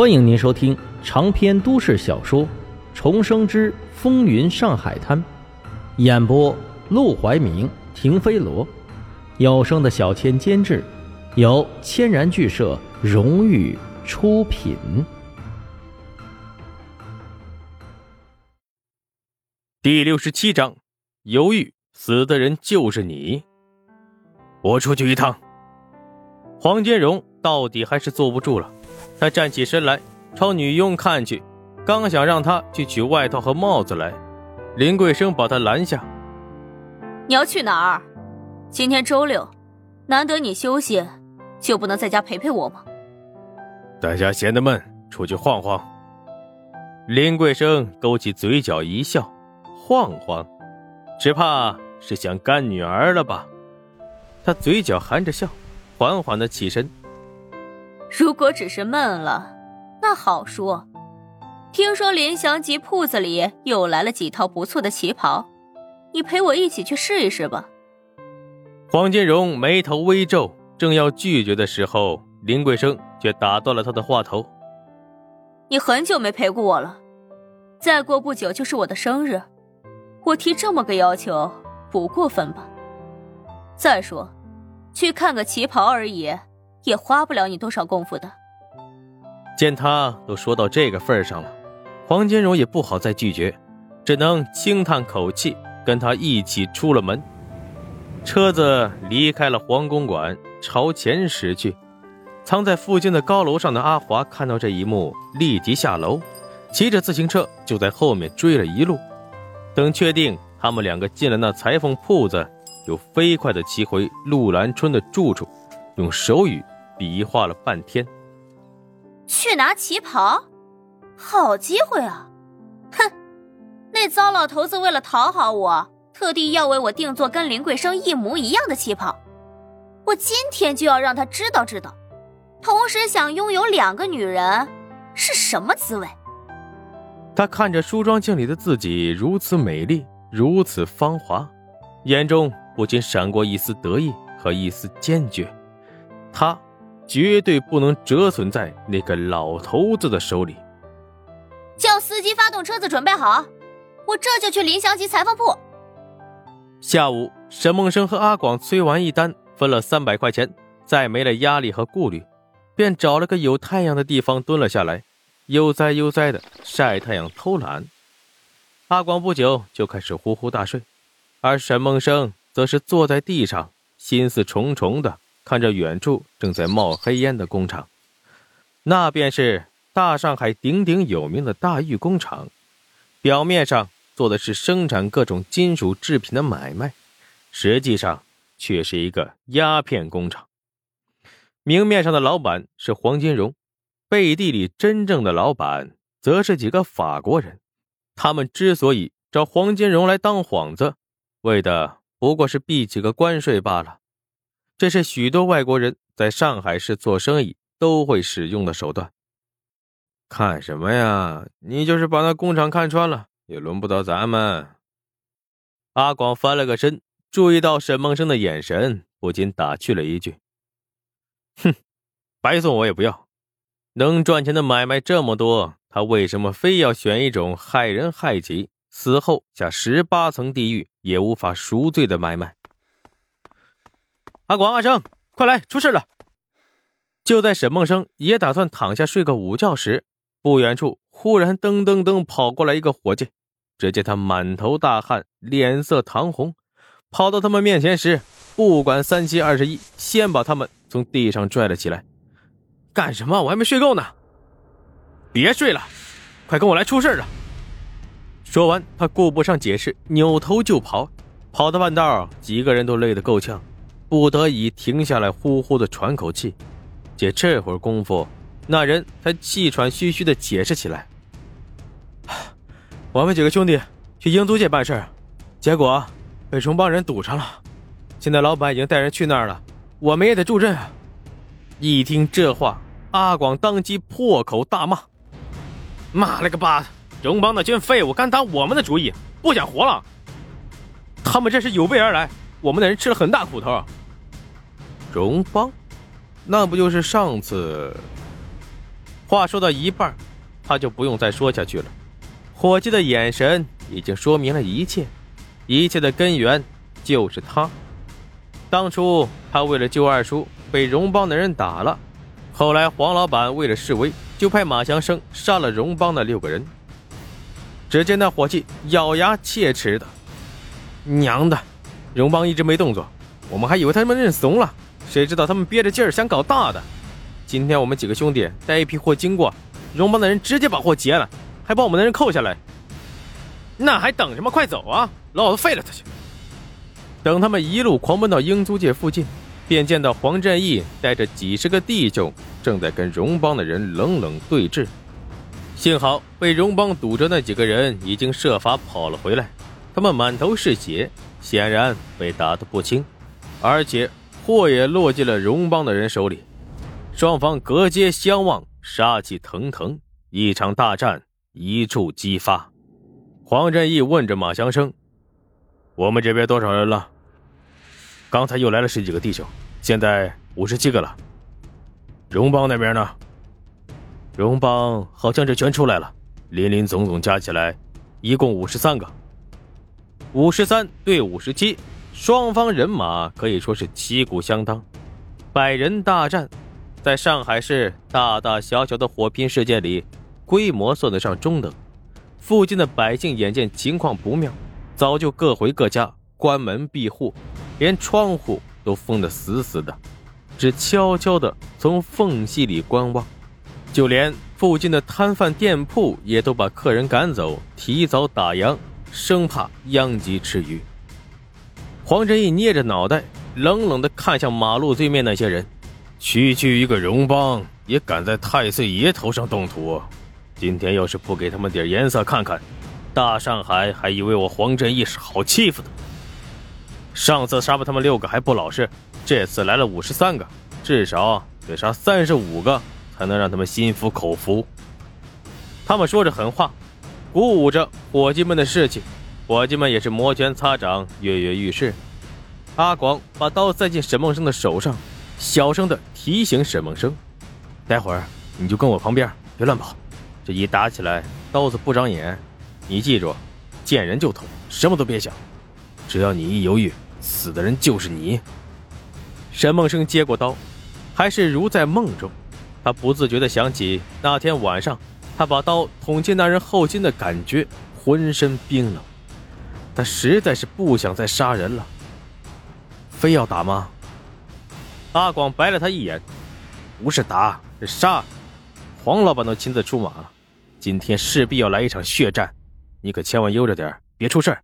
欢迎您收听长篇都市小说《重生之风云上海滩》，演播：陆怀明、停飞罗，有声的小千监制，由千然剧社荣誉出品。第六十七章，犹豫死的人就是你。我出去一趟。黄金荣到底还是坐不住了，他站起身来，朝女佣看去，刚想让她去取外套和帽子来，林桂生把他拦下：“你要去哪儿？今天周六，难得你休息，就不能在家陪陪我吗？”在家闲得闷，出去晃晃。林桂生勾起嘴角一笑。晃晃，只怕是想干女儿了吧？他嘴角含着笑，缓缓的起身。如果只是闷了，那好说。听说林祥吉铺子里又来了几套不错的旗袍，你陪我一起去试一试吧。黄金荣眉头微皱，正要拒绝的时候，林桂生却打断了他的话头：“你很久没陪过我了，再过不久就是我的生日。”我提这么个要求不过分吧？再说，去看个旗袍而已，也花不了你多少功夫的。见他都说到这个份上了，黄金荣也不好再拒绝，只能轻叹口气，跟他一起出了门。车子离开了黄公馆，朝前驶去。藏在附近的高楼上的阿华看到这一幕，立即下楼，骑着自行车就在后面追了一路。等确定他们两个进了那裁缝铺子，又飞快地骑回陆兰春的住处，用手语比划了半天。去拿旗袍，好机会啊！哼，那糟老头子为了讨好我，特地要为我定做跟林桂生一模一样的旗袍。我今天就要让他知道知道，同时想拥有两个女人是什么滋味。他看着梳妆镜里的自己如此美丽，如此芳华，眼中不禁闪过一丝得意和一丝坚决。他绝对不能折损在那个老头子的手里。叫司机发动车子，准备好，我这就去林祥吉裁缝铺。下午，沈梦生和阿广催完一单，分了三百块钱，再没了压力和顾虑，便找了个有太阳的地方蹲了下来。悠哉悠哉的晒太阳偷懒，阿广不久就开始呼呼大睡，而沈梦生则是坐在地上，心思重重的看着远处正在冒黑烟的工厂，那便是大上海鼎鼎有名的大玉工厂。表面上做的是生产各种金属制品的买卖，实际上却是一个鸦片工厂。明面上的老板是黄金荣。背地里真正的老板，则是几个法国人。他们之所以找黄金荣来当幌子，为的不过是避几个关税罢了。这是许多外国人在上海市做生意都会使用的手段。看什么呀？你就是把那工厂看穿了，也轮不到咱们。阿广翻了个身，注意到沈梦生的眼神，不禁打趣了一句：“哼，白送我也不要。”能赚钱的买卖这么多，他为什么非要选一种害人害己、死后下十八层地狱也无法赎罪的买卖？阿广、阿生，快来，出事了！就在沈梦生也打算躺下睡个午觉时，不远处忽然噔噔噔跑过来一个伙计。只见他满头大汗，脸色糖红，跑到他们面前时，不管三七二十一，先把他们从地上拽了起来。干什么？我还没睡够呢！别睡了，快跟我来出事了！说完，他顾不上解释，扭头就跑。跑到半道，几个人都累得够呛，不得已停下来，呼呼的喘口气。借这会儿功夫，那人才气喘吁吁的解释起来：“ 我们几个兄弟去英租界办事结果被城帮人堵上了。现在老板已经带人去那儿了，我们也得助阵啊！”一听这话，阿广当即破口大骂：“妈了个巴子！荣邦那群废物敢打我们的主意，不想活了！他们这是有备而来，我们的人吃了很大苦头。”荣邦，那不就是上次？话说到一半，他就不用再说下去了。伙计的眼神已经说明了一切，一切的根源就是他。当初他为了救二叔，被荣帮的人打了。后来黄老板为了示威，就派马祥生杀了荣帮的六个人。只见那伙计咬牙切齿的：“娘的，荣帮一直没动作，我们还以为他们认怂了，谁知道他们憋着劲儿想搞大的。今天我们几个兄弟带一批货经过，荣帮的人直接把货劫了。”还把我们的人扣下来，那还等什么？快走啊！老子废了他去！等他们一路狂奔到英租界附近，便见到黄振义带着几十个弟兄正在跟荣帮的人冷冷对峙。幸好被荣帮堵着那几个人已经设法跑了回来，他们满头是血，显然被打得不轻，而且货也落进了荣帮的人手里。双方隔街相望，杀气腾腾，一场大战。一触即发，黄振义问着马祥生：“我们这边多少人了？刚才又来了十几个弟兄，现在五十七个了。荣帮那边呢？荣帮好像是全出来了，林林总总加起来，一共五十三个。五十三对五十七，双方人马可以说是旗鼓相当。百人大战，在上海市大大小小的火拼事件里。”规模算得上中等，附近的百姓眼见情况不妙，早就各回各家，关门闭户，连窗户都封得死死的，只悄悄地从缝隙里观望。就连附近的摊贩店铺也都把客人赶走，提早打烊，生怕殃及池鱼。黄振义捏着脑袋，冷冷地看向马路对面那些人：“区区一个荣帮，也敢在太岁爷头上动土？”今天要是不给他们点颜色看看，大上海还以为我黄振义是好欺负的。上次杀了他们六个还不老实，这次来了五十三个，至少得杀三十五个才能让他们心服口服。他们说着狠话，鼓舞着伙计们的士气，伙计们也是摩拳擦掌，跃跃欲试。阿广把刀塞进沈梦生的手上，小声的提醒沈梦生：“待会儿你就跟我旁边，别乱跑。”这一打起来，刀子不长眼，你记住，见人就捅，什么都别想。只要你一犹豫，死的人就是你。沈梦生接过刀，还是如在梦中，他不自觉的想起那天晚上，他把刀捅进那人后心的感觉，浑身冰冷。他实在是不想再杀人了，非要打吗？阿广白了他一眼，不是打，是杀。黄老板都亲自出马了，今天势必要来一场血战，你可千万悠着点别出事儿。